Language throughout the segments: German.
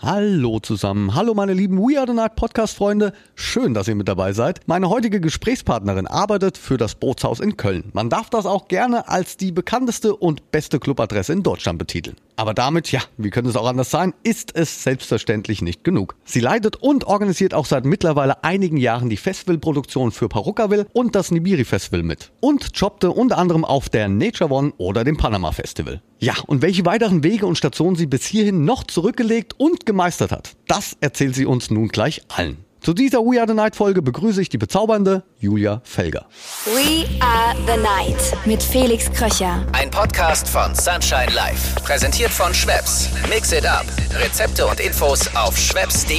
Hallo zusammen, hallo meine lieben We Are The Night Podcast Freunde, schön, dass ihr mit dabei seid. Meine heutige Gesprächspartnerin arbeitet für das Bootshaus in Köln. Man darf das auch gerne als die bekannteste und beste Clubadresse in Deutschland betiteln. Aber damit, ja, wie könnte es auch anders sein, ist es selbstverständlich nicht genug. Sie leitet und organisiert auch seit mittlerweile einigen Jahren die Festivalproduktion für Parucaville und das Nibiri Festival mit. Und jobbte unter anderem auf der Nature One oder dem Panama Festival. Ja, und welche weiteren Wege und Stationen sie bis hierhin noch zurückgelegt und gemeistert hat, das erzählt sie uns nun gleich allen. Zu dieser We Are the Night Folge begrüße ich die bezaubernde Julia Felger. We Are the Night mit Felix Kröcher. Ein Podcast von Sunshine Life. Präsentiert von Schweppes. Mix it up. Rezepte und Infos auf schweppes.de.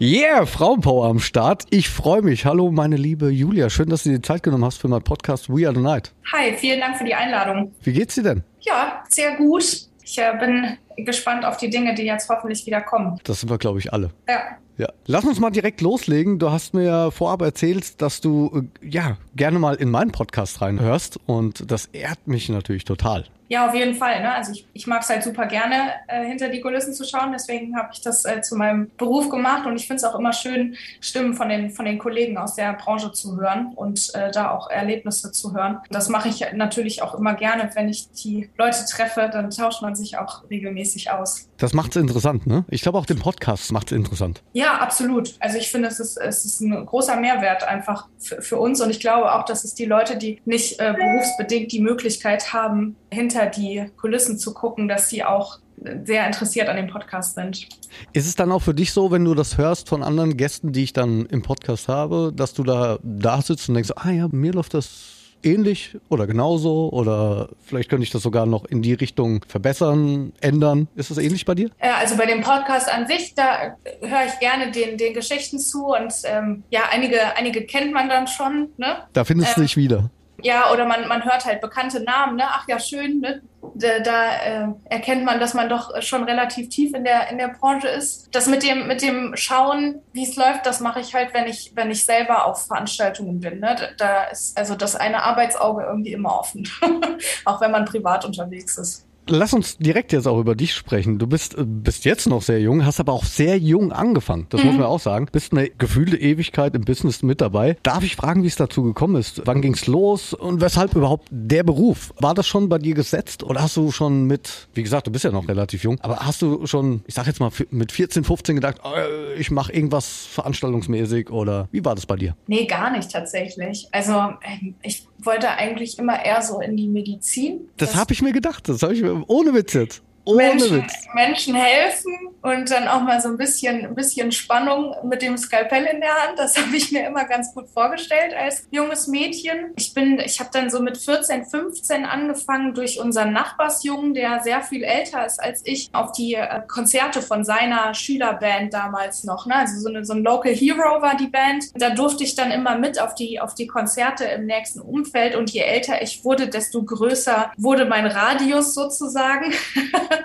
Yeah, Frauenpower am Start. Ich freue mich. Hallo, meine liebe Julia. Schön, dass du dir Zeit genommen hast für meinen Podcast We Are the Night. Hi, vielen Dank für die Einladung. Wie geht's dir denn? Ja, sehr gut. Ich äh, bin gespannt auf die Dinge, die jetzt hoffentlich wieder kommen. Das sind wir, glaube ich, alle. Ja. Ja. Lass uns mal direkt loslegen. Du hast mir ja vorab erzählt, dass du äh, ja gerne mal in meinen Podcast reinhörst und das ehrt mich natürlich total. Ja, auf jeden Fall. Ne? Also ich, ich mag es halt super gerne, äh, hinter die Kulissen zu schauen. Deswegen habe ich das äh, zu meinem Beruf gemacht und ich finde es auch immer schön, Stimmen von den, von den Kollegen aus der Branche zu hören und äh, da auch Erlebnisse zu hören. Das mache ich natürlich auch immer gerne. Wenn ich die Leute treffe, dann tauscht man sich auch regelmäßig aus. Das macht es interessant, ne? Ich glaube auch den Podcast macht es interessant. Ja, absolut. Also ich finde, es ist, es ist ein großer Mehrwert einfach für, für uns und ich glaube auch, dass es die Leute, die nicht äh, berufsbedingt die Möglichkeit haben, hinter die Kulissen zu gucken, dass sie auch sehr interessiert an dem Podcast sind. Ist es dann auch für dich so, wenn du das hörst von anderen Gästen, die ich dann im Podcast habe, dass du da da sitzt und denkst, ah ja, mir läuft das ähnlich oder genauso oder vielleicht könnte ich das sogar noch in die Richtung verbessern, ändern. Ist das ähnlich bei dir? Ja, also bei dem Podcast an sich, da höre ich gerne den, den Geschichten zu und ähm, ja, einige, einige kennt man dann schon. Ne? Da findest du Ähm, dich wieder. Ja, oder man, man hört halt bekannte Namen, ne? Ach ja, schön, ne? Da, da äh, erkennt man, dass man doch schon relativ tief in der, in der Branche ist. Das mit dem, mit dem Schauen, wie es läuft, das mache ich halt, wenn ich, wenn ich selber auf Veranstaltungen bin. Ne? Da, ist also das eine Arbeitsauge irgendwie immer offen. Auch wenn man privat unterwegs ist. Lass uns direkt jetzt auch über dich sprechen. Du bist, äh, bist jetzt noch sehr jung, hast aber auch sehr jung angefangen. Das muss man auch sagen. Bist eine gefühlte Ewigkeit im Business mit dabei. Darf ich fragen, wie es dazu gekommen ist? Wann ging's los und weshalb überhaupt der Beruf? War das schon bei dir gesetzt oder hast du schon mit, wie gesagt, du bist ja noch relativ jung, aber hast du schon, ich sag jetzt mal, mit 14, 15 gedacht, äh, ich mache irgendwas veranstaltungsmäßig oder wie war das bei dir? Nee, gar nicht tatsächlich. Also ähm, ich wollte eigentlich immer eher so in die Medizin. Das habe ich mir gedacht. Das habe ich mir, ohne Witz jetzt. Menschen. Menschen helfen und dann auch mal so ein bisschen, ein bisschen Spannung mit dem Skalpell in der Hand. Das habe ich mir immer ganz gut vorgestellt als junges Mädchen. Ich bin, ich habe dann so mit 14, 15 angefangen, durch unseren Nachbarsjungen, der sehr viel älter ist als ich, auf die äh, Konzerte von seiner Schülerband damals noch. Ne? Also so, eine, so ein Local Hero war die Band. Da durfte ich dann immer mit auf die, auf die Konzerte im nächsten Umfeld. Und je älter ich wurde, desto größer wurde mein Radius sozusagen.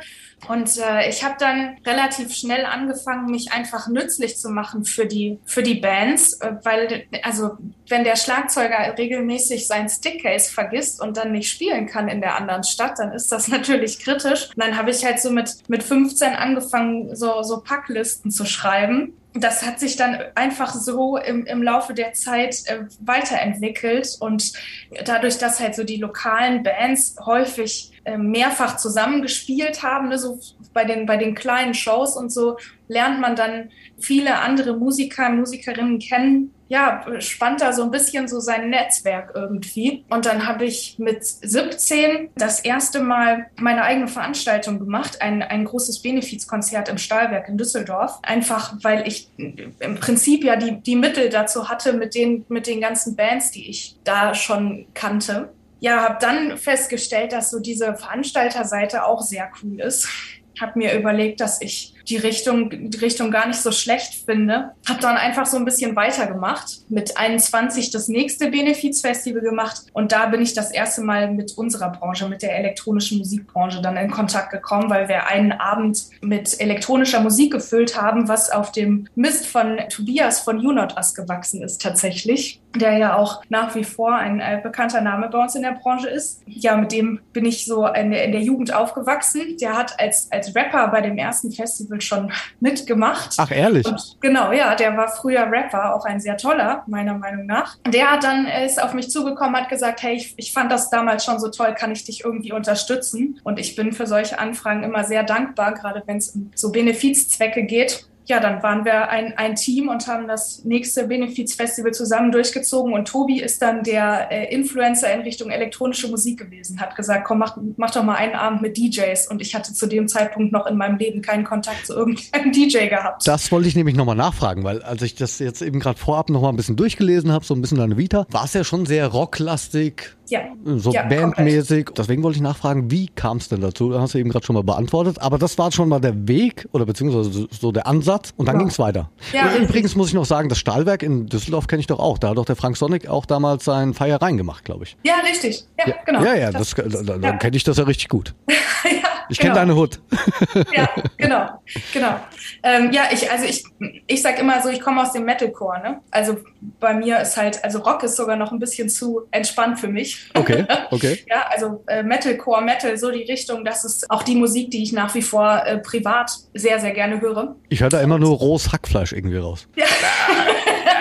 Und äh, ich habe dann relativ schnell angefangen, mich einfach nützlich zu machen für die, für die Bands, äh, weil, also, wenn der Schlagzeuger regelmäßig sein Stickcase vergisst und dann nicht spielen kann in der anderen Stadt, dann ist das natürlich kritisch. Und dann habe ich halt so mit, mit 15 angefangen, so, so Packlisten zu schreiben das hat sich dann einfach so im, im Laufe der Zeit äh, weiterentwickelt und dadurch, dass halt so die lokalen Bands häufig mehrfach zusammengespielt haben, ne, so bei den, bei den kleinen Shows und so, lernt man dann viele andere Musiker, Musikerinnen kennen. Ja, spannt da so ein bisschen so sein Netzwerk irgendwie. Und dann habe ich mit 17 das erste Mal meine eigene Veranstaltung gemacht, ein, ein großes Benefizkonzert im Stahlwerk in Düsseldorf. Einfach, weil ich im Prinzip ja die, die Mittel dazu hatte mit den, mit den ganzen Bands, die ich da schon kannte. Ja, habe dann festgestellt, dass so diese Veranstalterseite auch sehr cool ist. Habe mir überlegt, dass ich die Richtung, die Richtung gar nicht so schlecht finde. Habe dann einfach so ein bisschen weitergemacht, mit 21 das nächste Benefizfestival gemacht und da bin ich das erste Mal mit unserer Branche, mit der elektronischen Musikbranche dann in Kontakt gekommen, weil wir einen Abend mit elektronischer Musik gefüllt haben, was auf dem Mist von Tobias von You Not Us gewachsen ist tatsächlich, der ja auch nach wie vor ein äh, bekannter Name bei uns in der Branche ist. Ja, mit dem bin ich so in der, in der Jugend aufgewachsen. Der hat als, als Rapper bei dem ersten Festival schon mitgemacht. Ach, ehrlich? Und genau, ja, der war früher Rapper, auch ein sehr toller, meiner Meinung nach. Der hat dann ist auf mich zugekommen, hat gesagt, hey, ich, ich fand das damals schon so toll, kann ich dich irgendwie unterstützen? Und ich bin für solche Anfragen immer sehr dankbar, gerade wenn es um so Benefizzwecke geht ja, dann waren wir ein, ein Team und haben das nächste Benefizfestival zusammen durchgezogen. Und Tobi ist dann der äh, Influencer in Richtung elektronische Musik gewesen, hat gesagt, komm, mach, mach doch mal einen Abend mit DJs. Und ich hatte zu dem Zeitpunkt noch in meinem Leben keinen Kontakt zu irgendeinem DJ gehabt. Das wollte ich nämlich nochmal nachfragen, weil als ich das jetzt eben gerade vorab nochmal ein bisschen durchgelesen habe, so ein bisschen deine Vita, war es ja schon sehr rocklastig, ja. So ja, bandmäßig. Komplett. Deswegen wollte ich nachfragen, wie kam es denn dazu? Da hast du eben gerade schon mal beantwortet. Aber das war schon mal der Weg oder beziehungsweise so der Ansatz und dann ja. ging es weiter. Ja, Übrigens muss ich noch sagen, das Stahlwerk in Düsseldorf kenne ich doch auch. Da hat doch der Frank Sonic auch damals seinen Feier reingemacht, glaube ich. Ja, richtig. Ja, ja. genau. Ja, ja, das, das, dann ja. kenne ich das ja richtig gut. Ich kenne genau. deine Hut. ja, genau, genau. Ähm, ja, ich, also ich, ich sag immer so, ich komme aus dem Metalcore, ne? Also bei mir ist halt, also Rock ist sogar noch ein bisschen zu entspannt für mich. Okay, okay. ja, also äh, Metalcore, Metal, so die Richtung, das ist auch die Musik, die ich nach wie vor äh, privat sehr, sehr gerne höre. Ich höre da immer nur rohes Hackfleisch irgendwie raus. Ja.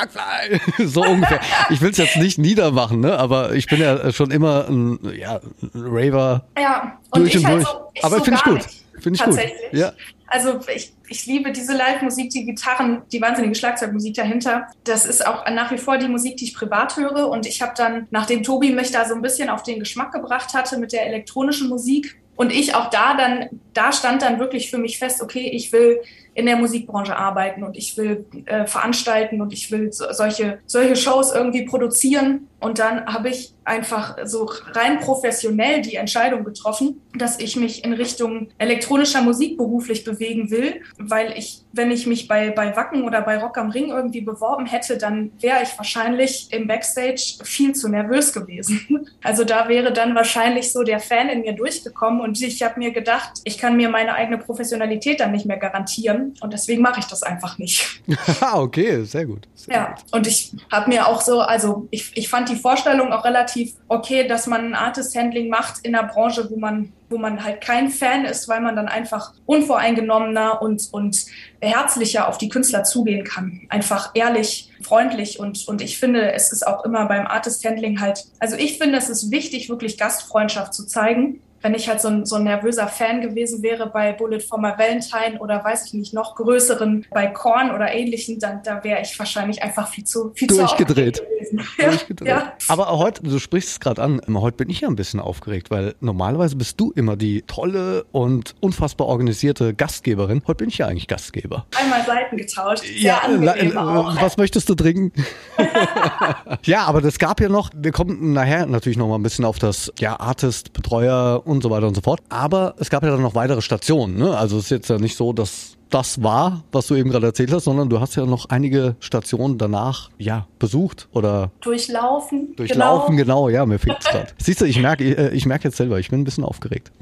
Hackfleisch! so ungefähr. Ich will es jetzt nicht niedermachen, ne? aber ich bin ja schon immer ein, ja, ein Raver. Ja, und durch ich und halt durch. So, aber so finde ich gut. Finde ich gut. Ja. Also ich, ich liebe diese Live-Musik, die Gitarren, die wahnsinnige Schlagzeugmusik dahinter. Das ist auch nach wie vor die Musik, die ich privat höre. Und ich habe dann, nachdem Tobi mich da so ein bisschen auf den Geschmack gebracht hatte mit der elektronischen Musik, und ich auch da dann, da stand dann wirklich für mich fest, okay, ich will in der Musikbranche arbeiten und ich will äh, veranstalten und ich will so, solche, solche Shows irgendwie produzieren. Und dann habe ich einfach so rein professionell die Entscheidung getroffen, dass ich mich in Richtung elektronischer Musik beruflich bewegen will, weil ich, wenn ich mich bei, bei Wacken oder bei Rock am Ring irgendwie beworben hätte, dann wäre ich wahrscheinlich im Backstage viel zu nervös gewesen. Also da wäre dann wahrscheinlich so der Fan in mir durchgekommen und ich habe mir gedacht, ich kann mir meine eigene Professionalität dann nicht mehr garantieren und deswegen mache ich das einfach nicht. okay, sehr gut. Sehr ja, gut. und ich habe mir auch so, also ich, ich fand die Vorstellung auch relativ okay, dass man ein Artist-Handling macht in einer Branche, wo man, wo man halt kein Fan ist, weil man dann einfach unvoreingenommener und, und herzlicher auf die Künstler zugehen kann. Einfach ehrlich, freundlich und, und ich finde, es ist auch immer beim Artist-Handling halt, also ich finde, es ist wichtig, wirklich Gastfreundschaft zu zeigen wenn ich halt so ein, so ein nervöser Fan gewesen wäre bei Bullet for My Valentine oder weiß ich nicht, noch größeren bei Korn oder ähnlichen, dann da wäre ich wahrscheinlich einfach viel zu viel durchgedreht. Zu gewesen. durchgedreht. Ja. Aber heute, du sprichst es gerade an, heute bin ich ja ein bisschen aufgeregt, weil normalerweise bist du immer die tolle und unfassbar organisierte Gastgeberin. Heute bin ich ja eigentlich Gastgeber. Einmal Seiten getauscht. ja, äh, was möchtest du trinken? ja, aber das gab ja noch, wir kommen nachher natürlich noch mal ein bisschen auf das ja, Artist, Betreuer und so weiter und so fort. Aber es gab ja dann noch weitere Stationen. Ne? Also es ist jetzt ja nicht so, dass das war, was du eben gerade erzählt hast, sondern du hast ja noch einige Stationen danach ja besucht oder durchlaufen. Durchlaufen, genau, genau ja, mir fehlt es gerade. Siehst du, ich merke, ich, äh, ich merke jetzt selber, ich bin ein bisschen aufgeregt.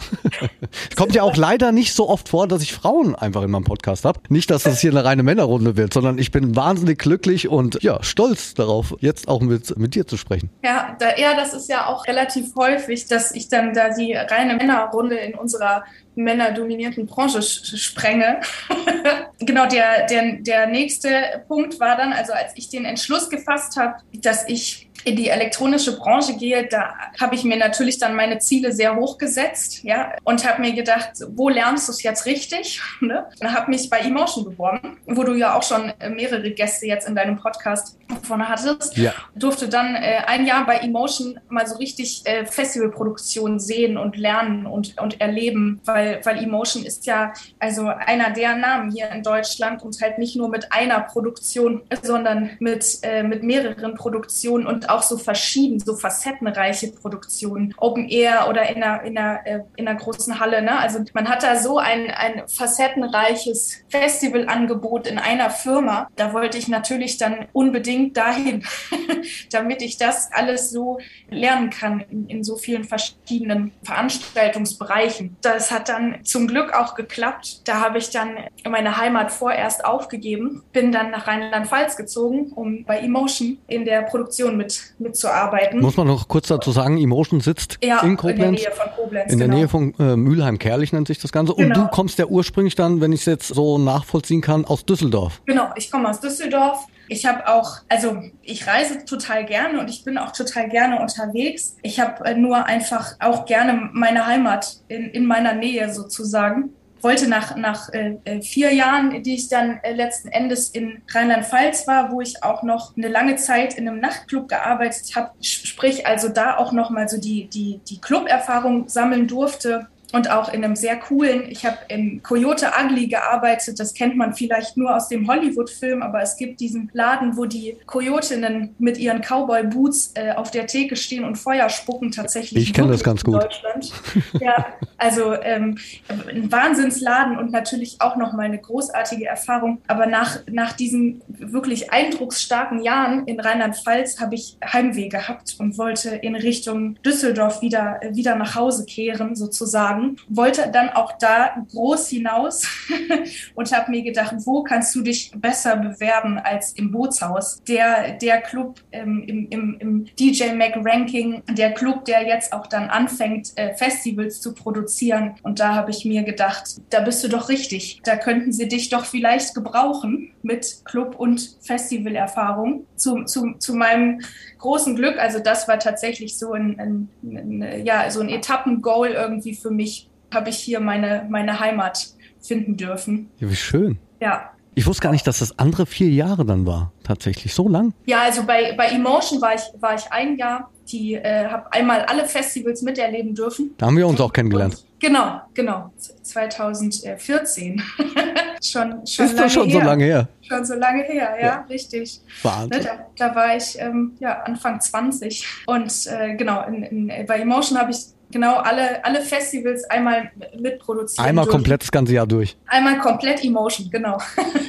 es kommt ja auch leider nicht so oft vor, dass ich Frauen einfach in meinem Podcast habe. Nicht, dass das hier eine reine Männerrunde wird, sondern ich bin wahnsinnig glücklich und ja, stolz darauf, jetzt auch mit, mit dir zu sprechen. Ja, da, ja, das ist ja auch relativ häufig, dass ich dann da die reine Männerrunde in unserer männerdominierten Branche sprenge. genau, der, der, der nächste Punkt war dann, also als ich den Entschluss gefasst habe, dass ich in die elektronische Branche gehe, da habe ich mir natürlich dann meine Ziele sehr hoch gesetzt, ja, und habe mir gedacht, wo lernst du es jetzt richtig? Ne? Und habe mich bei Emotion beworben, wo du ja auch schon mehrere Gäste jetzt in deinem Podcast vorne hattest. Ja. Durfte dann äh, ein Jahr bei Emotion mal so richtig äh, Festivalproduktion sehen und lernen und, und erleben, weil, weil Emotion ist ja also einer der Namen hier in Deutschland und halt nicht nur mit einer Produktion, sondern mit, äh, mit mehreren Produktionen und auch so verschieden, so facettenreiche Produktionen, Open Air oder in einer, in einer, äh, in einer großen Halle. Ne? Also man hat da so ein, ein facettenreiches Festivalangebot in einer Firma. Da wollte ich natürlich dann unbedingt dahin, damit ich das alles so lernen kann in, in so vielen verschiedenen Veranstaltungsbereichen. Das hat dann zum Glück auch geklappt. Da habe ich dann meine Heimat vorerst aufgegeben, bin dann nach Rheinland-Pfalz gezogen, um bei Emotion in der Produktion mit, mitzuarbeiten. Muss man noch kurz dazu sagen, Emotion sitzt ja, in Koblenz. In der Nähe von Koblenz. In der genau. Nähe von äh, Mülheim-Kerlich nennt sich das Ganze. Und genau. du kommst ja ursprünglich dann, wenn ich es jetzt so nachvollziehen kann, aus Düsseldorf. Genau, ich komme aus Düsseldorf. Ich habe auch, also ich reise total gerne und ich bin auch total gerne unterwegs. Ich habe nur einfach auch gerne meine Heimat in, in meiner Nähe sozusagen wollte nach, nach äh, äh, vier Jahren, die ich dann äh, letzten Endes in Rheinland-Pfalz war, wo ich auch noch eine lange Zeit in einem Nachtclub gearbeitet habe, sprich also da auch noch mal so die, die, die Club-Erfahrung sammeln durfte, und auch in einem sehr coolen, ich habe im Coyote Ugly gearbeitet, das kennt man vielleicht nur aus dem Hollywood-Film, aber es gibt diesen Laden, wo die Coyotinnen mit ihren Cowboy-Boots äh, auf der Theke stehen und Feuer spucken tatsächlich. Ich kenne das ganz gut. Deutschland. ja, also ähm, ein Wahnsinnsladen und natürlich auch nochmal eine großartige Erfahrung. Aber nach, nach diesen wirklich eindrucksstarken Jahren in Rheinland-Pfalz habe ich Heimweh gehabt und wollte in Richtung Düsseldorf wieder, wieder nach Hause kehren, sozusagen haben, wollte dann auch da groß hinaus und habe mir gedacht, wo kannst du dich besser bewerben als im Bootshaus? Der, der Club ähm, im, im, im DJ Mac Ranking, der Club, der jetzt auch dann anfängt, äh, Festivals zu produzieren. Und da habe ich mir gedacht, da bist du doch richtig. Da könnten sie dich doch vielleicht gebrauchen mit Club- und Festivalerfahrung. Zu, zu, zu meinem großen Glück, also das war tatsächlich so ein, ein, ein ja, so ein Etappengoal irgendwie für mich, habe ich hier meine, meine Heimat finden dürfen. Ja, wie schön. Ja. Ich wusste gar nicht, dass das andere vier Jahre dann war. Tatsächlich so lang? Ja, also bei, bei Emotion war ich, war ich ein Jahr. Die äh, habe einmal alle Festivals miterleben dürfen. Da haben wir uns auch kennengelernt. Genau, genau. 2014. schon, schon Ist das schon her. so lange her? Schon so lange her, ja, ja. richtig. Wahnsinn. Ne, da, da, war ich ähm, ja, Anfang 20. Und äh, genau, in, in, bei Emotion habe ich genau alle, alle Festivals einmal mitproduziert. Einmal durch. komplett das ganze Jahr durch. Einmal komplett Emotion, genau.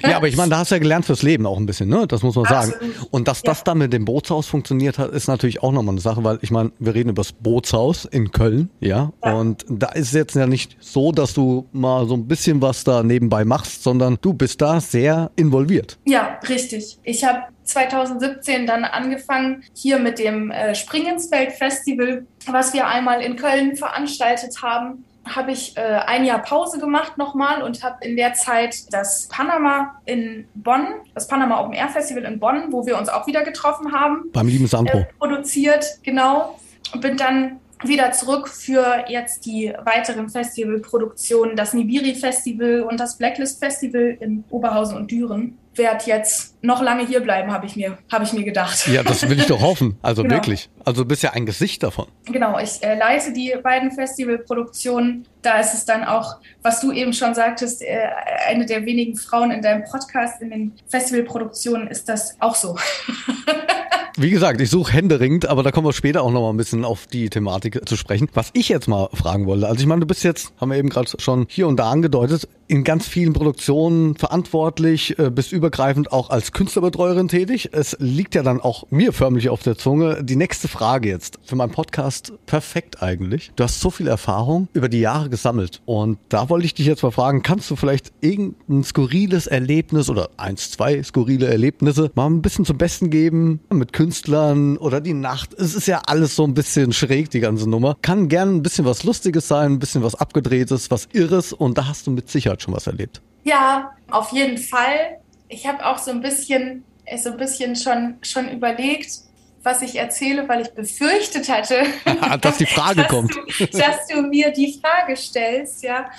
Ja, aber ich meine, da hast du ja gelernt fürs Leben auch ein bisschen, ne? Das muss man Absolut. sagen. Und dass ja. das dann mit dem Bootshaus funktioniert hat, ist natürlich auch nochmal eine Sache, weil ich meine, wir reden über das Bootshaus in Köln, ja? ja? Und da ist es jetzt ja nicht so, dass du mal so ein bisschen was da nebenbei machst, sondern du bist da sehr involviert. Ja, richtig. Ich habe 2017 dann angefangen hier mit dem äh, Springensfeld Festival, was wir einmal in Köln veranstaltet haben habe ich äh, ein Jahr Pause gemacht nochmal und habe in der Zeit das Panama in Bonn, das Panama Open Air Festival in Bonn, wo wir uns auch wieder getroffen haben, beim lieben Sandro äh, produziert, genau. Und bin dann wieder zurück für jetzt die weiteren Festivalproduktionen, das Nibiri Festival und das Blacklist Festival in Oberhausen und Düren. Werd jetzt noch lange hier bleiben, habe ich mir, habe ich mir gedacht. Ja, das will ich doch hoffen. Also genau. wirklich. Also du bist ja ein Gesicht davon. Genau, ich äh, leite die beiden Festivalproduktionen. Da ist es dann auch, was du eben schon sagtest, äh, eine der wenigen Frauen in deinem Podcast in den Festivalproduktionen ist das auch so. Wie gesagt, ich suche händeringend, aber da kommen wir später auch noch mal ein bisschen auf die Thematik zu sprechen. Was ich jetzt mal fragen wollte, also ich meine, du bist jetzt, haben wir eben gerade schon hier und da angedeutet, in ganz vielen Produktionen verantwortlich, äh, bist übergreifend auch als Künstlerbetreuerin tätig. Es liegt ja dann auch mir förmlich auf der Zunge. Die nächste Frage jetzt für meinen Podcast perfekt eigentlich. Du hast so viel Erfahrung über die Jahre gesammelt und da wollte ich dich jetzt mal fragen, kannst du vielleicht irgendein skurriles Erlebnis oder eins, zwei skurrile Erlebnisse mal ein bisschen zum Besten geben mit Künstlern oder die Nacht? Es ist ja alles so ein bisschen schräg, die ganze Nummer. Kann gern ein bisschen was Lustiges sein, ein bisschen was Abgedrehtes, was Irres und da hast du mit Sicherheit Monat schon was erlebt. Ja, auf jeden Fall. Ich habe auch so ein bisschen, so ein bisschen schon, schon überlegt, was ich erzähle, weil ich befürchtet hatte, dass die Frage dass kommt. Du, dass du mir die Frage stellst, ja.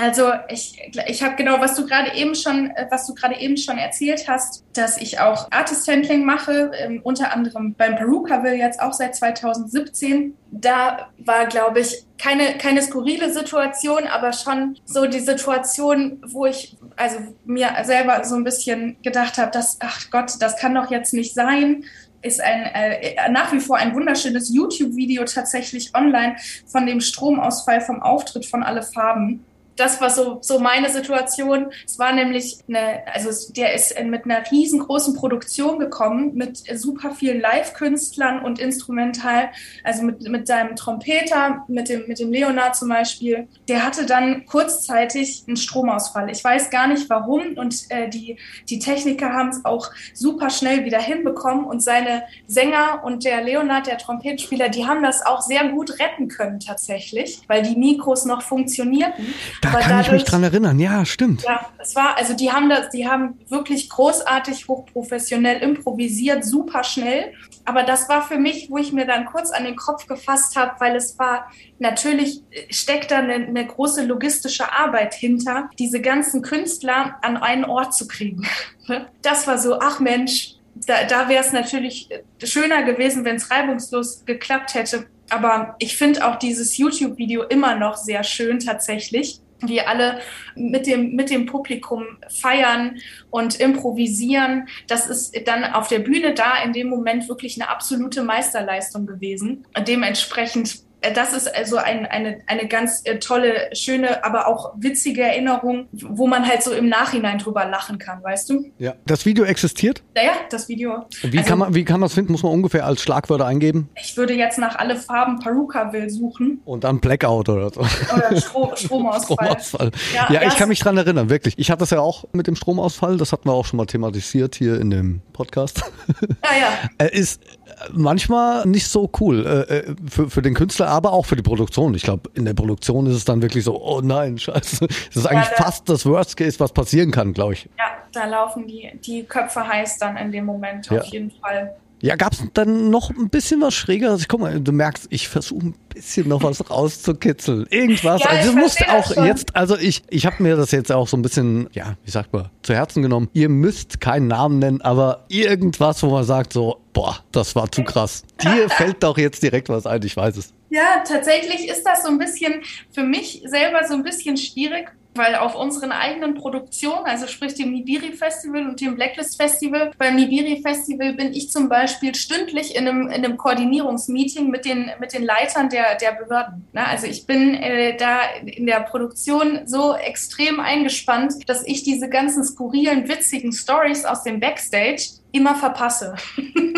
Also ich, ich habe genau, was du gerade eben schon, was du gerade eben schon erzählt hast, dass ich auch Artist Handling mache, ähm, unter anderem beim Perukaville jetzt auch seit 2017. Da war, glaube ich, keine, keine skurrile Situation, aber schon so die Situation, wo ich also mir selber so ein bisschen gedacht habe, dass, ach Gott, das kann doch jetzt nicht sein ist ein äh, nach wie vor ein wunderschönes YouTube-Video tatsächlich online von dem Stromausfall vom Auftritt von Alle Farben das war so, so meine Situation. Es war nämlich eine, also der ist mit einer riesengroßen Produktion gekommen, mit super vielen Live-Künstlern und instrumental, also mit, mit seinem Trompeter, mit dem, mit dem Leonard zum Beispiel. Der hatte dann kurzzeitig einen Stromausfall. Ich weiß gar nicht warum und äh, die, die Techniker haben es auch super schnell wieder hinbekommen und seine Sänger und der Leonard, der Trompetenspieler, die haben das auch sehr gut retten können tatsächlich, weil die Mikros noch funktionierten. Da da kann dadurch, ich mich dran erinnern, ja, stimmt. Ja, es war, also die haben das, die haben wirklich großartig, hochprofessionell improvisiert, super schnell. Aber das war für mich, wo ich mir dann kurz an den Kopf gefasst habe, weil es war, natürlich steckt da eine, eine große logistische Arbeit hinter, diese ganzen Künstler an einen Ort zu kriegen. Das war so, ach Mensch, da, da wäre es natürlich schöner gewesen, wenn es reibungslos geklappt hätte. Aber ich finde auch dieses YouTube-Video immer noch sehr schön tatsächlich die alle mit dem, mit dem Publikum feiern und improvisieren. Das ist dann auf der Bühne da in dem Moment wirklich eine absolute Meisterleistung gewesen. Dementsprechend das ist also ein, eine, eine ganz äh, tolle, schöne, aber auch witzige Erinnerung, wo man halt so im Nachhinein drüber lachen kann, weißt du? Ja. Das Video existiert? Ja, ja das Video. Wie, also, kann man, wie kann man das finden? Muss man ungefähr als Schlagwörter eingeben? Ich würde jetzt nach alle Farben Paruka will suchen. Und dann Blackout oder so. Oder Stro Stromausfall. Stromausfall. Ja, ja ich kann mich dran erinnern, wirklich. Ich hatte das ja auch mit dem Stromausfall, das hatten wir auch schon mal thematisiert hier in dem Podcast. Ja. Er ist manchmal nicht so cool äh, für, für den Künstler, aber auch für die Produktion. Ich glaube, in der Produktion ist es dann wirklich so, oh nein, scheiße. Das ist eigentlich ja, da, fast das Worst Case, was passieren kann, glaube ich. Ja, da laufen die, die Köpfe heiß dann in dem Moment ja. auf jeden Fall. Ja, gab es dann noch ein bisschen was Schrägeres? Guck mal, du merkst, ich versuche ein bisschen noch was rauszukitzeln. Irgendwas. Ja, also, das musst auch das jetzt, also ich, ich habe mir das jetzt auch so ein bisschen, ja, wie sagt man, zu Herzen genommen. Ihr müsst keinen Namen nennen, aber irgendwas, wo man sagt so, boah, das war zu krass. Dir fällt doch jetzt direkt was ein, ich weiß es. Ja, tatsächlich ist das so ein bisschen für mich selber so ein bisschen schwierig, weil auf unseren eigenen Produktionen, also sprich dem Nibiri Festival und dem Blacklist Festival, beim Nibiri Festival bin ich zum Beispiel stündlich in einem, in einem Koordinierungsmeeting mit den, mit den Leitern der, der Behörden. Na, also ich bin äh, da in der Produktion so extrem eingespannt, dass ich diese ganzen skurrilen, witzigen Stories aus dem Backstage immer verpasse.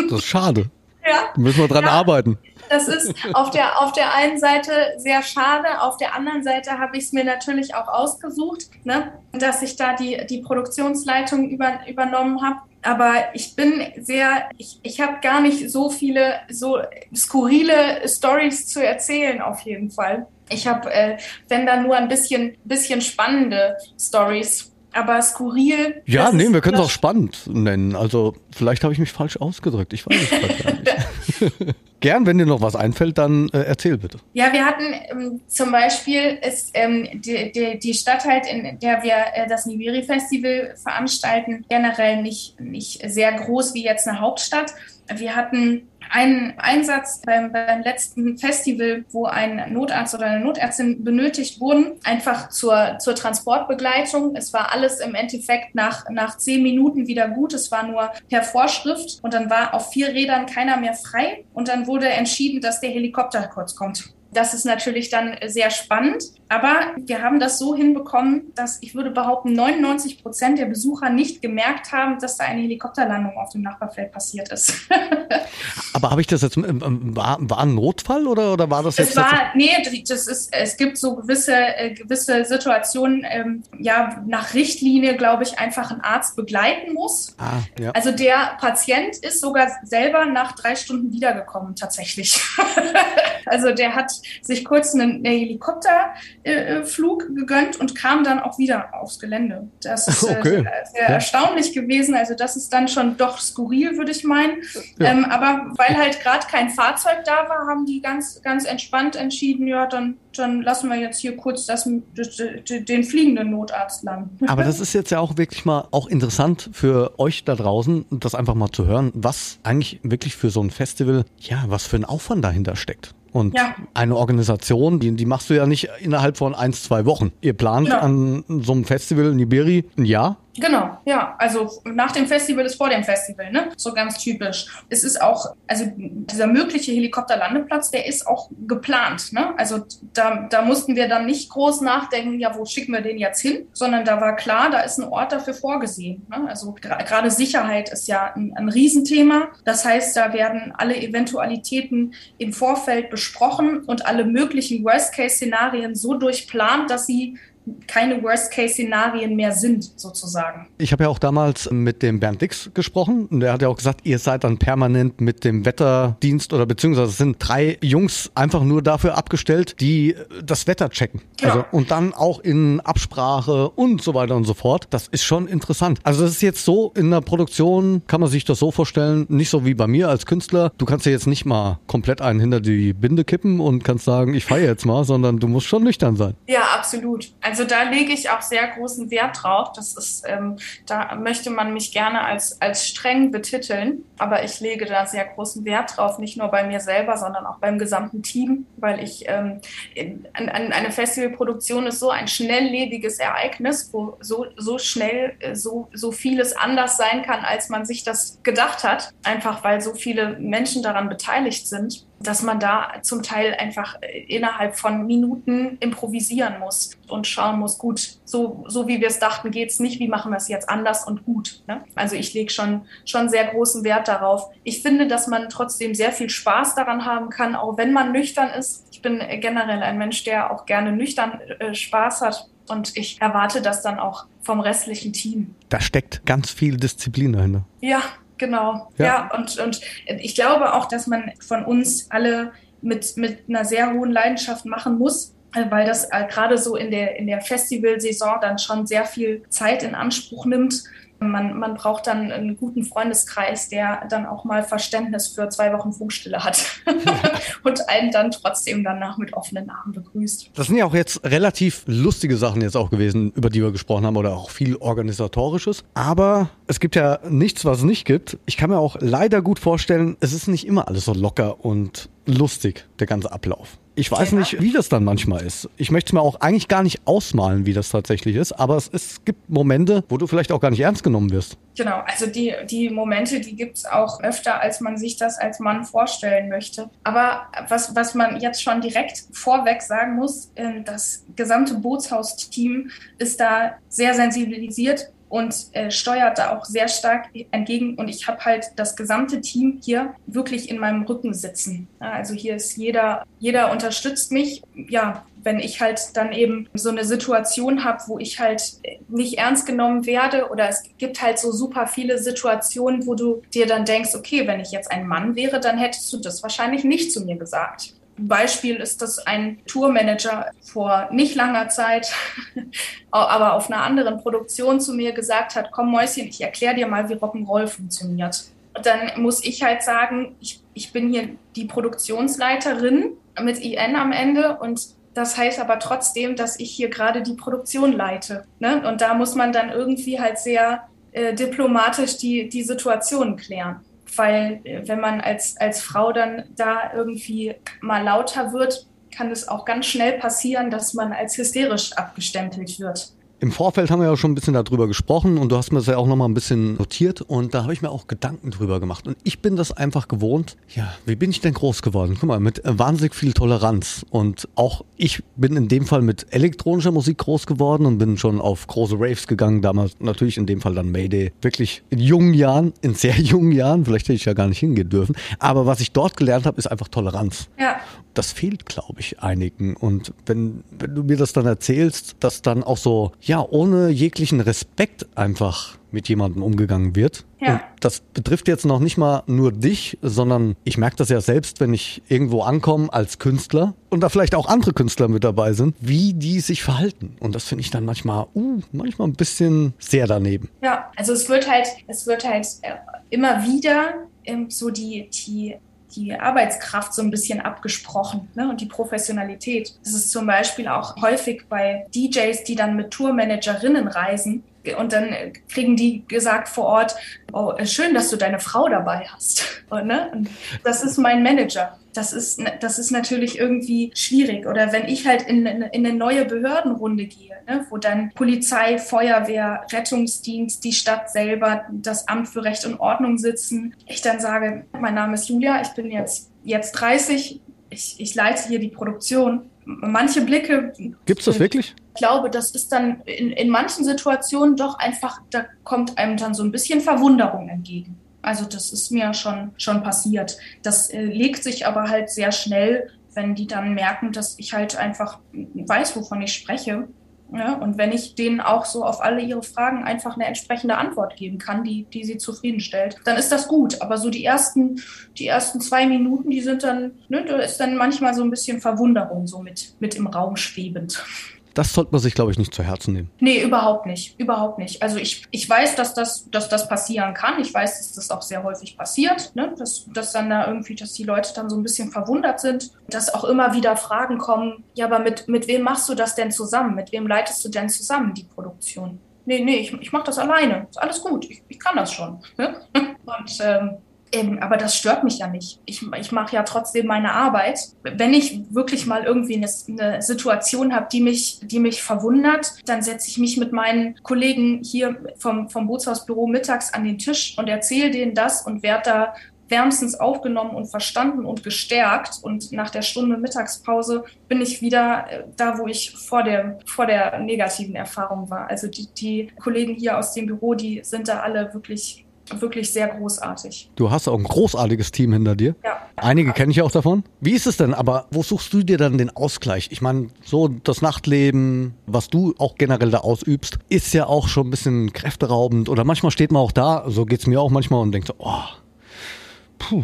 Das ist schade. Ja. Da müssen wir dran ja. arbeiten. Das ist auf der, auf der einen Seite sehr schade, auf der anderen Seite habe ich es mir natürlich auch ausgesucht, ne, dass ich da die, die Produktionsleitung über, übernommen habe. Aber ich bin sehr, ich, ich habe gar nicht so viele so skurrile Stories zu erzählen, auf jeden Fall. Ich habe, äh, wenn dann nur ein bisschen, bisschen spannende Stories aber skurril. Ja, nee, wir können es auch spannend nennen. Also vielleicht habe ich mich falsch ausgedrückt. Ich weiß es nicht. Gern, wenn dir noch was einfällt, dann äh, erzähl bitte. Ja, wir hatten ähm, zum Beispiel ist ähm, die, die, die Stadt halt, in der wir äh, das Nibiri Festival veranstalten, generell nicht, nicht sehr groß wie jetzt eine Hauptstadt. Wir hatten einen Einsatz beim, beim letzten Festival, wo ein Notarzt oder eine Notärztin benötigt wurden, einfach zur, zur Transportbegleitung. Es war alles im Endeffekt nach, nach zehn Minuten wieder gut. Es war nur per Vorschrift und dann war auf vier Rädern keiner mehr frei und dann wurde entschieden, dass der Helikopter kurz kommt. Das ist natürlich dann sehr spannend. Aber wir haben das so hinbekommen, dass ich würde behaupten, 99 Prozent der Besucher nicht gemerkt haben, dass da eine Helikopterlandung auf dem Nachbarfeld passiert ist. Aber habe ich das jetzt, ähm, ähm, war, war ein Notfall oder, oder war das jetzt? Es war, nee, das ist, es gibt so gewisse, äh, gewisse Situationen, ähm, ja, nach Richtlinie, glaube ich, einfach ein Arzt begleiten muss. Ah, ja. Also der Patient ist sogar selber nach drei Stunden wiedergekommen, tatsächlich. also der hat sich kurz einen, einen Helikopter äh, äh, gegönnt und kam dann auch wieder aufs Gelände. Das ist äh, okay. sehr ja. erstaunlich gewesen. Also das ist dann schon doch skurril, würde ich meinen. Ja. Ähm, aber weil halt gerade kein Fahrzeug da war, haben die ganz, ganz entspannt entschieden, ja, dann, dann lassen wir jetzt hier kurz das, den fliegenden Notarzt landen. Aber das ist jetzt ja auch wirklich mal auch interessant für euch da draußen, das einfach mal zu hören, was eigentlich wirklich für so ein Festival, ja, was für ein Aufwand dahinter steckt. Und ja. eine Organisation, die, die machst du ja nicht innerhalb von ein, zwei Wochen. Ihr plant ja. an so einem Festival in Iberi ein Jahr Genau, ja. Also nach dem Festival ist vor dem Festival, ne? So ganz typisch. Es ist auch, also dieser mögliche Helikopterlandeplatz, der ist auch geplant, ne? Also da, da mussten wir dann nicht groß nachdenken, ja, wo schicken wir den jetzt hin, sondern da war klar, da ist ein Ort dafür vorgesehen. Ne? Also gerade Sicherheit ist ja ein, ein Riesenthema. Das heißt, da werden alle Eventualitäten im Vorfeld besprochen und alle möglichen Worst-Case-Szenarien so durchplant, dass sie keine Worst-Case-Szenarien mehr sind, sozusagen. Ich habe ja auch damals mit dem Bernd Dix gesprochen und der hat ja auch gesagt, ihr seid dann permanent mit dem Wetterdienst oder beziehungsweise es sind drei Jungs einfach nur dafür abgestellt, die das Wetter checken. Ja. Also, und dann auch in Absprache und so weiter und so fort. Das ist schon interessant. Also das ist jetzt so, in der Produktion kann man sich das so vorstellen, nicht so wie bei mir als Künstler. Du kannst ja jetzt nicht mal komplett einen hinter die Binde kippen und kannst sagen, ich feiere jetzt mal, sondern du musst schon nüchtern sein. Ja, absolut. Also also da lege ich auch sehr großen Wert drauf. Das ist, ähm, da möchte man mich gerne als, als streng betiteln, aber ich lege da sehr großen Wert drauf, nicht nur bei mir selber, sondern auch beim gesamten Team, weil ich ähm, in, an, eine Festivalproduktion ist so ein schnelllebiges Ereignis, wo so, so schnell äh, so, so vieles anders sein kann, als man sich das gedacht hat, einfach weil so viele Menschen daran beteiligt sind dass man da zum Teil einfach äh, innerhalb von Minuten improvisieren muss und schauen muss, gut, so, so wie wir es dachten, geht es nicht, wie machen wir es jetzt anders und gut. Ne? Also ich lege schon, schon sehr großen Wert darauf. Ich finde, dass man trotzdem sehr viel Spaß daran haben kann, auch wenn man nüchtern ist. Ich bin generell ein Mensch, der auch gerne nüchtern äh, Spaß hat. Und ich erwarte das dann auch vom restlichen Team. Da steckt ganz viel Disziplin dahinter. Ja, Genau, ja. ja, und, und ich glaube auch, dass man von uns alle mit, mit einer sehr hohen Leidenschaft machen muss, weil das äh, gerade so in der, in der Festivalsaison dann schon sehr viel Zeit in Anspruch nimmt man, man braucht dann einen guten Freundeskreis, der dann auch mal Verständnis für zwei Wochen Funkstille hat und einen dann trotzdem danach mit offenen Armen begrüßt. Das sind ja auch jetzt relativ lustige Sachen jetzt auch gewesen, über die wir gesprochen haben oder auch viel organisatorisches. Aber es gibt ja nichts, was es nicht gibt. Ich kann mir auch leider gut vorstellen, es ist nicht immer alles so locker und lustig, der ganze Ablauf. Ich weiß nicht, wie das dann manchmal ist. Ich möchte es mir auch eigentlich gar nicht ausmalen, wie das tatsächlich ist, aber es, es gibt Momente, wo du vielleicht auch gar nicht ernst genommen wirst. Genau, also die, die Momente, die gibt es auch öfter, als man sich das als Mann vorstellen möchte. Aber was, was man jetzt schon direkt vorweg sagen muss, äh, das gesamte Bootshausteam ist da sehr sensibilisiert und äh, steuert da auch sehr stark entgegen. Und ich habe halt das gesamte Team hier wirklich in meinem Rücken sitzen. Ja, also hier ist jeder, jeder unterstützt mich. Ja, wenn ich halt dann eben so eine Situation habe, wo ich halt nicht ernst genommen werde oder es gibt halt so super viele Situationen, wo du dir dann denkst, okay, wenn ich jetzt ein Mann wäre, dann hättest du das wahrscheinlich nicht zu mir gesagt. Beispiel ist, dass ein Tourmanager vor nicht langer Zeit, aber auf einer anderen Produktion zu mir gesagt hat, komm Mäuschen, ich erkläre dir mal, wie Rock'n'Roll funktioniert. Und dann muss ich halt sagen, ich, ich bin hier die Produktionsleiterin mit IN am Ende und das heißt aber trotzdem, dass ich hier gerade die Produktion leite. Ne? Und da muss man dann irgendwie halt sehr äh, diplomatisch die, die Situation klären weil äh, wenn man als, als Frau dann da irgendwie mal lauter wird, kann es auch ganz schnell passieren, dass man als hysterisch abgestempelt wird. Im Vorfeld haben wir ja schon ein bisschen darüber gesprochen und du hast mir das ja auch nochmal ein bisschen notiert und da habe ich mir auch Gedanken drüber gemacht. Und ich bin das einfach gewohnt. Ja, wie bin ich denn groß geworden? Guck mal, mit wahnsinnig viel Toleranz. Und auch ich bin in dem Fall mit elektronischer Musik groß geworden und bin schon auf große Raves gegangen. Damals natürlich in dem Fall dann Mayday. Wirklich in jungen Jahren, in sehr jungen Jahren. Vielleicht hätte ich ja gar nicht hingehen dürfen. Aber was ich dort gelernt habe, ist einfach Toleranz. Ja. Das fehlt, glaube ich, einigen. Und wenn, wenn du mir das dann erzählst, dass dann auch so, ja, ohne jeglichen Respekt einfach mit jemandem umgegangen wird. Ja. Und das betrifft jetzt noch nicht mal nur dich, sondern ich merke das ja selbst, wenn ich irgendwo ankomme als Künstler und da vielleicht auch andere Künstler mit dabei sind, wie die sich verhalten. Und das finde ich dann manchmal, uh, manchmal ein bisschen sehr daneben. Ja, also es wird halt, es wird halt äh, immer wieder ähm, so die, die die Arbeitskraft so ein bisschen abgesprochen ne? und die Professionalität. Das ist zum Beispiel auch häufig bei DJs, die dann mit Tourmanagerinnen reisen, und dann kriegen die gesagt vor Ort, oh, schön, dass du deine Frau dabei hast. Und, ne? und das ist mein Manager. Das ist, das ist natürlich irgendwie schwierig. Oder wenn ich halt in, in eine neue Behördenrunde gehe, ne, wo dann Polizei, Feuerwehr, Rettungsdienst, die Stadt selber, das Amt für Recht und Ordnung sitzen, ich dann sage, mein Name ist Julia, ich bin jetzt, jetzt 30, ich, ich leite hier die Produktion manche Blicke. Gibt es das wirklich? Ich glaube, das ist dann in, in manchen Situationen doch einfach, da kommt einem dann so ein bisschen Verwunderung entgegen. Also das ist mir schon, schon passiert. Das äh, legt sich aber halt sehr schnell, wenn die dann merken, dass ich halt einfach weiß, wovon ich spreche ja, und wenn ich denen auch so auf alle ihre Fragen einfach eine entsprechende Antwort geben kann, die, die sie zufriedenstellt, dann ist das gut. Aber so die ersten, die ersten zwei Minuten, die sind dann, ne, da ist dann manchmal so ein bisschen Verwunderung so mit, mit im Raum schwebend. Das sollte man sich, glaube ich, nicht zu Herzen nehmen. Nee, überhaupt nicht. Überhaupt nicht. Also ich, ich weiß, dass das, dass das passieren kann. Ich weiß, dass das auch sehr häufig passiert, ne? dass, dass dann da irgendwie, dass die Leute dann so ein bisschen verwundert sind, dass auch immer wieder Fragen kommen, ja, aber mit, mit wem machst du das denn zusammen? Mit wem leitest du denn zusammen die Produktion? Nee, nee, ich, ich mache das alleine. Ist alles gut. Ich, ich kann das schon. Ne? Und ähm, ähm, aber das stört mich ja nicht. Ich, ich mache ja trotzdem meine Arbeit. Wenn ich wirklich mal irgendwie eine, eine Situation habe, die mich, die mich verwundert, dann setze ich mich mit meinen Kollegen hier vom, vom Bootshausbüro mittags an den Tisch und erzähle denen das und werde da wärmstens aufgenommen und verstanden und gestärkt. Und nach der Stunde Mittagspause bin ich wieder äh, da, wo ich vor der, vor der negativen Erfahrung war. Also die, die Kollegen hier aus dem Büro, die sind da alle wirklich wirklich sehr großartig. Du hast auch ein großartiges Team hinter dir. Ja. Einige kenne ich auch davon. Wie ist es denn? Aber wo suchst du dir dann den Ausgleich? Ich meine, so das Nachtleben, was du auch generell da ausübst, ist ja auch schon ein bisschen kräfteraubend. Oder manchmal steht man auch da, so geht es mir auch manchmal und denkt so, oh, puh.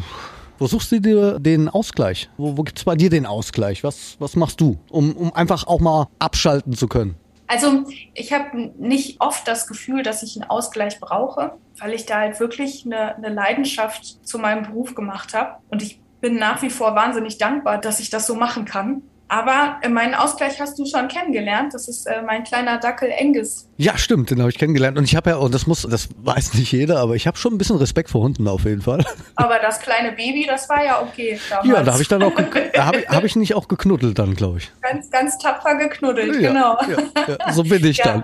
Wo suchst du dir den Ausgleich? Wo, wo gibt es bei dir den Ausgleich? Was, was machst du, um, um einfach auch mal abschalten zu können? Also ich habe nicht oft das Gefühl, dass ich einen Ausgleich brauche, weil ich da halt wirklich eine, eine Leidenschaft zu meinem Beruf gemacht habe. Und ich bin nach wie vor wahnsinnig dankbar, dass ich das so machen kann. Aber äh, meinen Ausgleich hast du schon kennengelernt. Das ist äh, mein kleiner Dackel Engis. Ja, stimmt, den habe ich kennengelernt. Und ich habe ja, und das muss, das weiß nicht jeder, aber ich habe schon ein bisschen Respekt vor Hunden auf jeden Fall. Aber das kleine Baby, das war ja okay. Damals. Ja, da habe ich dann auch, habe ich, hab ich nicht auch geknuddelt dann, glaube ich. Ganz, ganz tapfer geknuddelt, ja, genau. Ja, ja, so bin ich dann.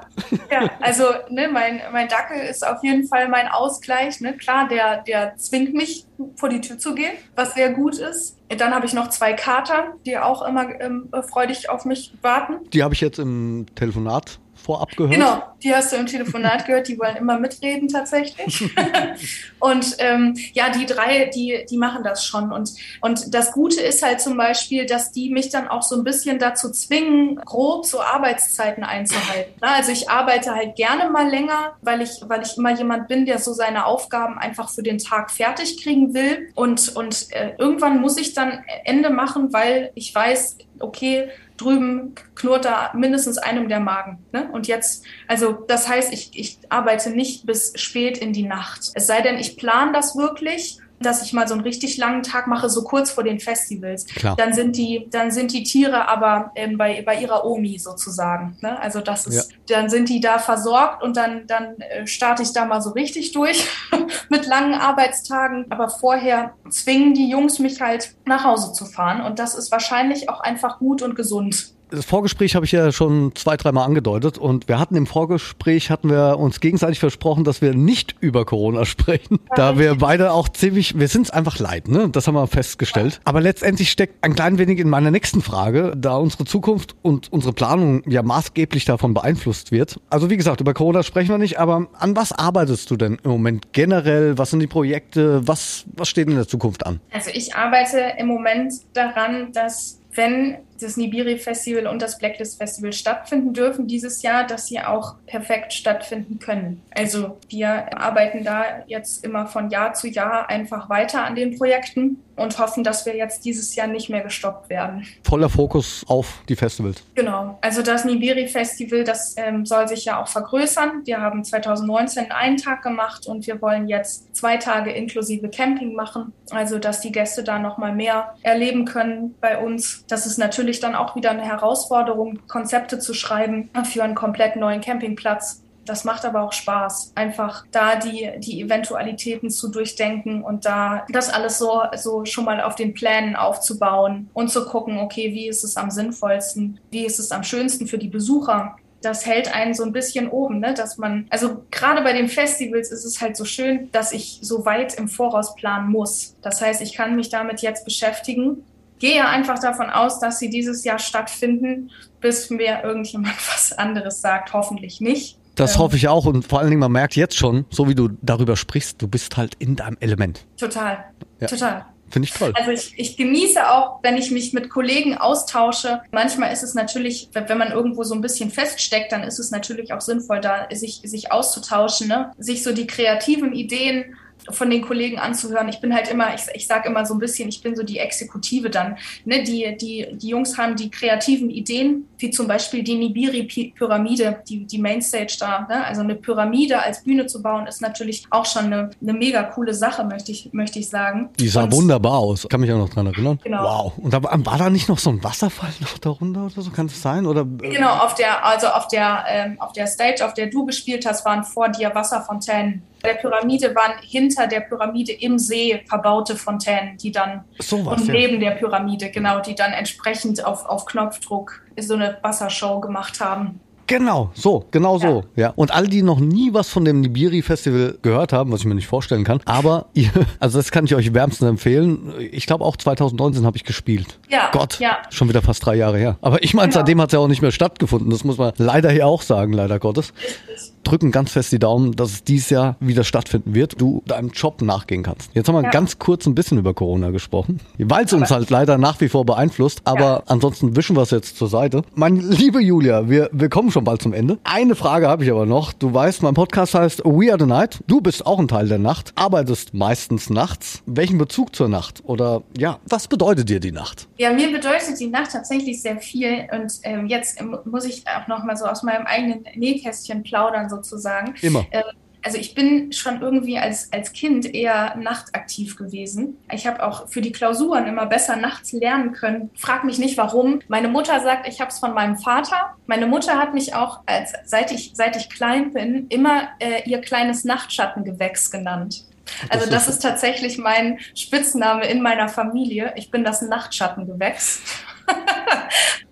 Ja, also ne, mein, mein Dackel ist auf jeden Fall mein Ausgleich. Ne? Klar, der, der zwingt mich vor die Tür zu gehen, was sehr gut ist. Dann habe ich noch zwei Kater, die auch immer ähm, freudig auf mich warten. Die habe ich jetzt im Telefonat vorab gehört? Genau, die hast du im Telefonat gehört, die wollen immer mitreden tatsächlich. und ähm, ja, die drei, die, die machen das schon. Und, und das Gute ist halt zum Beispiel, dass die mich dann auch so ein bisschen dazu zwingen, grob so Arbeitszeiten einzuhalten. Also ich arbeite halt gerne mal länger, weil ich, weil ich immer jemand bin, der so seine Aufgaben einfach für den Tag fertig kriegen will. Und, und äh, irgendwann muss ich dann Ende machen, weil ich weiß, okay, drüben knurrt da mindestens einem der Magen. Ne? Und jetzt, also das heißt, ich, ich arbeite nicht bis spät in die Nacht. Es sei denn, ich plane das wirklich dass ich mal so einen richtig langen Tag mache, so kurz vor den Festivals. Klar. Dann sind die, dann sind die Tiere aber ähm, bei, bei ihrer Omi sozusagen. Ne? Also das ist, ja. dann sind die da versorgt und dann, dann äh, starte ich da mal so richtig durch mit langen Arbeitstagen. Aber vorher zwingen die Jungs mich halt nach Hause zu fahren und das ist wahrscheinlich auch einfach gut und gesund das Vorgespräch habe ich ja schon zwei, dreimal angedeutet und wir hatten im Vorgespräch hatten wir uns gegenseitig versprochen, dass wir nicht über Corona sprechen, da wir beide auch ziemlich, wir sind es einfach leid, ne? Das haben wir festgestellt. Aber letztendlich steckt ein klein wenig in meiner nächsten Frage, da unsere Zukunft und unsere Planung ja maßgeblich davon beeinflusst wird. Also wie gesagt, über Corona sprechen wir nicht, aber an was arbeitest du denn im Moment generell? Was sind die Projekte? Was, was steht in der Zukunft an? Also ich arbeite im Moment daran, dass wenn das Nibiri Festival und das Blacklist Festival stattfinden dürfen dieses Jahr, dass sie auch perfekt stattfinden können. Also wir arbeiten da jetzt immer von Jahr zu Jahr einfach weiter an den Projekten und hoffen, dass wir jetzt dieses Jahr nicht mehr gestoppt werden. Voller Fokus auf die Festivals. Genau. Also das Nibiri Festival, das ähm, soll sich ja auch vergrößern. Wir haben 2019 einen Tag gemacht und wir wollen jetzt zwei Tage inklusive Camping machen. Also dass die Gäste da noch mal mehr erleben können bei uns. Das ist natürlich dann auch wieder eine Herausforderung, Konzepte zu schreiben für einen komplett neuen Campingplatz Das macht aber auch Spaß, einfach da die, die Eventualitäten zu durchdenken und da das alles so, so schon mal auf den Plänen aufzubauen und zu gucken, okay, wie ist es am sinnvollsten, wie ist es am schönsten für die Besucher das hält einen so ein bisschen oben, ne? dass man, also gerade bei den Festivals ist es halt so schön, dass ich so weit im Voraus planen muss. Das heißt, ich kann mich damit jetzt beschäftigen, gehe einfach davon aus, dass sie dieses Jahr stattfinden, bis mir irgendjemand was anderes sagt, hoffentlich nicht. Das ähm, hoffe ich auch und vor allen Dingen, man merkt jetzt schon, so wie du darüber sprichst, du bist halt in deinem Element. Total, ja. total. Finde ich toll. Also ich, ich genieße auch, wenn ich mich mit Kollegen austausche. Manchmal ist es natürlich, wenn man irgendwo so ein bisschen feststeckt, dann ist es natürlich auch sinnvoll, da sich, sich auszutauschen, ne? sich so die kreativen Ideen von den Kollegen anzuhören. Ich bin halt immer, ich, ich sage immer so ein bisschen, ich bin so die Exekutive dann. Ne? Die, die, die Jungs haben die kreativen Ideen, wie zum Beispiel die Nibiri-Pyramide, die, die Mainstage da. Ne? Also eine Pyramide als Bühne zu bauen, ist natürlich auch schon eine, eine mega coole Sache, möchte ich, möchte ich sagen. Die sah Und, wunderbar aus. Kann mich auch noch dran erinnern. Genau. Wow. Und da, war da nicht noch so ein Wasserfall noch darunter oder so? Kann das sein? Oder, genau, auf der, also auf der, ähm, auf der Stage, auf der du gespielt hast, waren vor dir Wasserfontänen der Pyramide waren hinter der Pyramide im See verbaute Fontänen, die dann so was, und neben ja. der Pyramide, genau, die dann entsprechend auf, auf Knopfdruck so eine Wassershow gemacht haben. Genau, so, genau ja. so. Ja. Und alle, die noch nie was von dem Nibiri Festival gehört haben, was ich mir nicht vorstellen kann, aber ihr, also das kann ich euch wärmstens empfehlen. Ich glaube auch 2019 habe ich gespielt. Ja. Gott, ja. schon wieder fast drei Jahre her. Aber ich meine, genau. seitdem hat es ja auch nicht mehr stattgefunden. Das muss man leider hier auch sagen, leider Gottes. Richtig drücken ganz fest die Daumen, dass es dieses Jahr wieder stattfinden wird, du deinem Job nachgehen kannst. Jetzt haben wir ja. ganz kurz ein bisschen über Corona gesprochen, weil es uns halt leider nach wie vor beeinflusst, aber ja. ansonsten wischen wir es jetzt zur Seite. Meine liebe Julia, wir, wir kommen schon bald zum Ende. Eine Frage habe ich aber noch. Du weißt, mein Podcast heißt We Are the Night. Du bist auch ein Teil der Nacht, arbeitest meistens nachts. Welchen Bezug zur Nacht? Oder ja, was bedeutet dir die Nacht? Ja, mir bedeutet die Nacht tatsächlich sehr viel und ähm, jetzt muss ich auch noch mal so aus meinem eigenen Nähkästchen plaudern sozusagen. Immer. Ähm, also ich bin schon irgendwie als, als Kind eher nachtaktiv gewesen. Ich habe auch für die Klausuren immer besser nachts lernen können. Frag mich nicht warum. Meine Mutter sagt, ich habe es von meinem Vater. Meine Mutter hat mich auch, als, seit, ich, seit ich klein bin, immer äh, ihr kleines Nachtschattengewächs genannt. Also das ist tatsächlich mein Spitzname in meiner Familie. Ich bin das Nachtschattengewächs.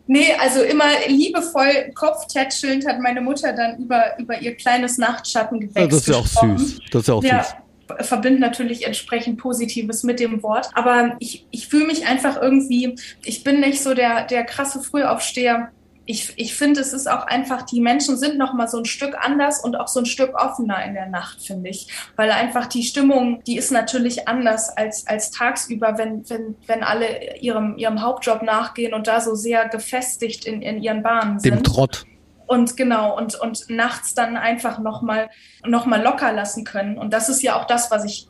Nee, also immer liebevoll kopftätschelnd hat meine Mutter dann über, über ihr kleines Nachtschattengewächs ja, Das ist ja auch süß. Das ist ja auch ja, süß. Verbindet natürlich entsprechend Positives mit dem Wort. Aber ich, ich fühle mich einfach irgendwie, ich bin nicht so der, der krasse Frühaufsteher ich, ich finde, es ist auch einfach, die Menschen sind noch mal so ein Stück anders und auch so ein Stück offener in der Nacht, finde ich. Weil einfach die Stimmung, die ist natürlich anders als, als tagsüber, wenn, wenn, wenn alle ihrem, ihrem Hauptjob nachgehen und da so sehr gefestigt in, in ihren Bahnen sind. Dem Trott. Und genau, und, und nachts dann einfach nochmal noch mal locker lassen können. Und das ist ja auch das, was ich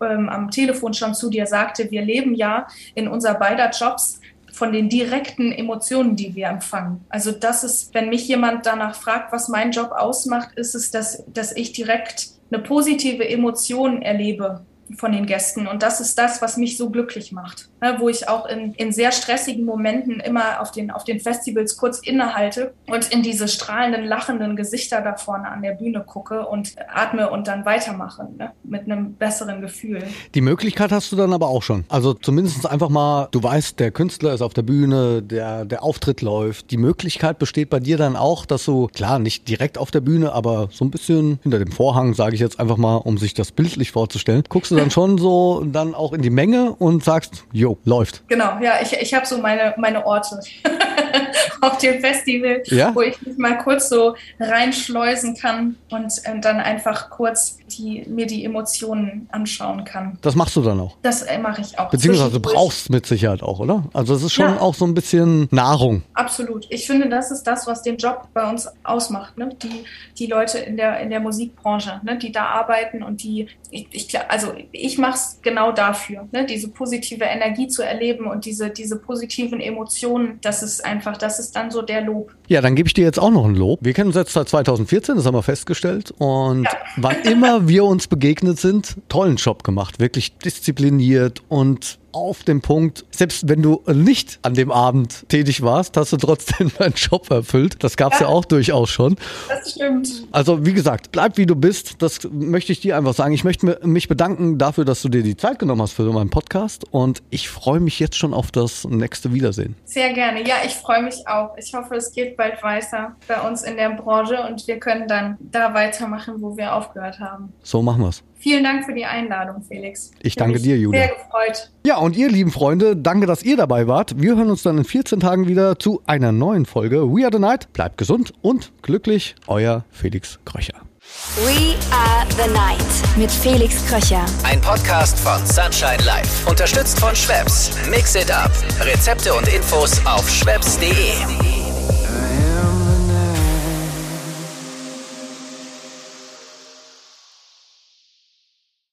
ähm, am Telefon schon zu dir sagte. Wir leben ja in unser beider Jobs von den direkten Emotionen, die wir empfangen. Also das ist, wenn mich jemand danach fragt, was mein Job ausmacht, ist es, dass, dass ich direkt eine positive Emotion erlebe von den Gästen. Und das ist das, was mich so glücklich macht. Ne, wo ich auch in, in sehr stressigen Momenten immer auf den, auf den Festivals kurz innehalte und in diese strahlenden, lachenden Gesichter da vorne an der Bühne gucke und atme und dann weitermache ne? mit einem besseren Gefühl. Die Möglichkeit hast du dann aber auch schon. Also zumindest einfach mal, du weißt, der Künstler ist auf der Bühne, der, der Auftritt läuft. Die Möglichkeit besteht bei dir dann auch, dass du, klar, nicht direkt auf der Bühne, aber so ein bisschen hinter dem Vorhang, sage ich jetzt einfach mal, um sich das bildlich vorzustellen, guckst du dann schon so dann auch in die Menge und sagst, jo, läuft. Genau, ja, ich, ich habe so meine, meine Orte auf dem Festival, ja? wo ich mich mal kurz so reinschleusen kann und äh, dann einfach kurz die, mir die Emotionen anschauen kann. Das machst du dann auch? Das äh, mache ich auch. Beziehungsweise du brauchst mit Sicherheit auch, oder? Also es ist schon ja. auch so ein bisschen Nahrung. Absolut. Ich finde, das ist das, was den Job bei uns ausmacht. Ne? Die, die Leute in der, in der Musikbranche, ne? die da arbeiten und die, ich, ich also ich mache es genau dafür, ne? diese positive Energie zu erleben und diese, diese positiven Emotionen, das ist einfach, das ist dann so der Lob. Ja, dann gebe ich dir jetzt auch noch ein Lob. Wir kennen uns jetzt seit 2014, das haben wir festgestellt. Und ja. wann immer wir uns begegnet sind, tollen Job gemacht, wirklich diszipliniert und auf den Punkt. Selbst wenn du nicht an dem Abend tätig warst, hast du trotzdem deinen Job erfüllt. Das gab es ja. ja. auch durchaus schon. Das stimmt. Also wie gesagt, bleib wie du bist. Das möchte ich dir einfach sagen. Ich möchte mich bedanken dafür, dass du dir die Zeit genommen hast für meinen Podcast. Und ich freue mich jetzt schon auf das nächste Wiedersehen. Sehr gerne. Ja, ich freue mich auch. Ich hoffe, es geht bald weiter bei uns in der Branche und wir können dann da weitermachen, wo wir aufgehört haben. So machen wir es. Vielen Dank für die Einladung, Felix. Ich danke dir, Julia. Sehr gefreut. Ja, und ihr lieben Freunde, danke, dass ihr dabei wart. Wir hören uns dann in 14 Tagen wieder zu einer neuen Folge We Are the Night. Bleibt gesund und glücklich, euer Felix Kröcher. We Are the Night mit Felix Kröcher. Ein Podcast von Sunshine Life. Unterstützt von Schwebs. Mix it up. Rezepte und Infos auf schwebs.de.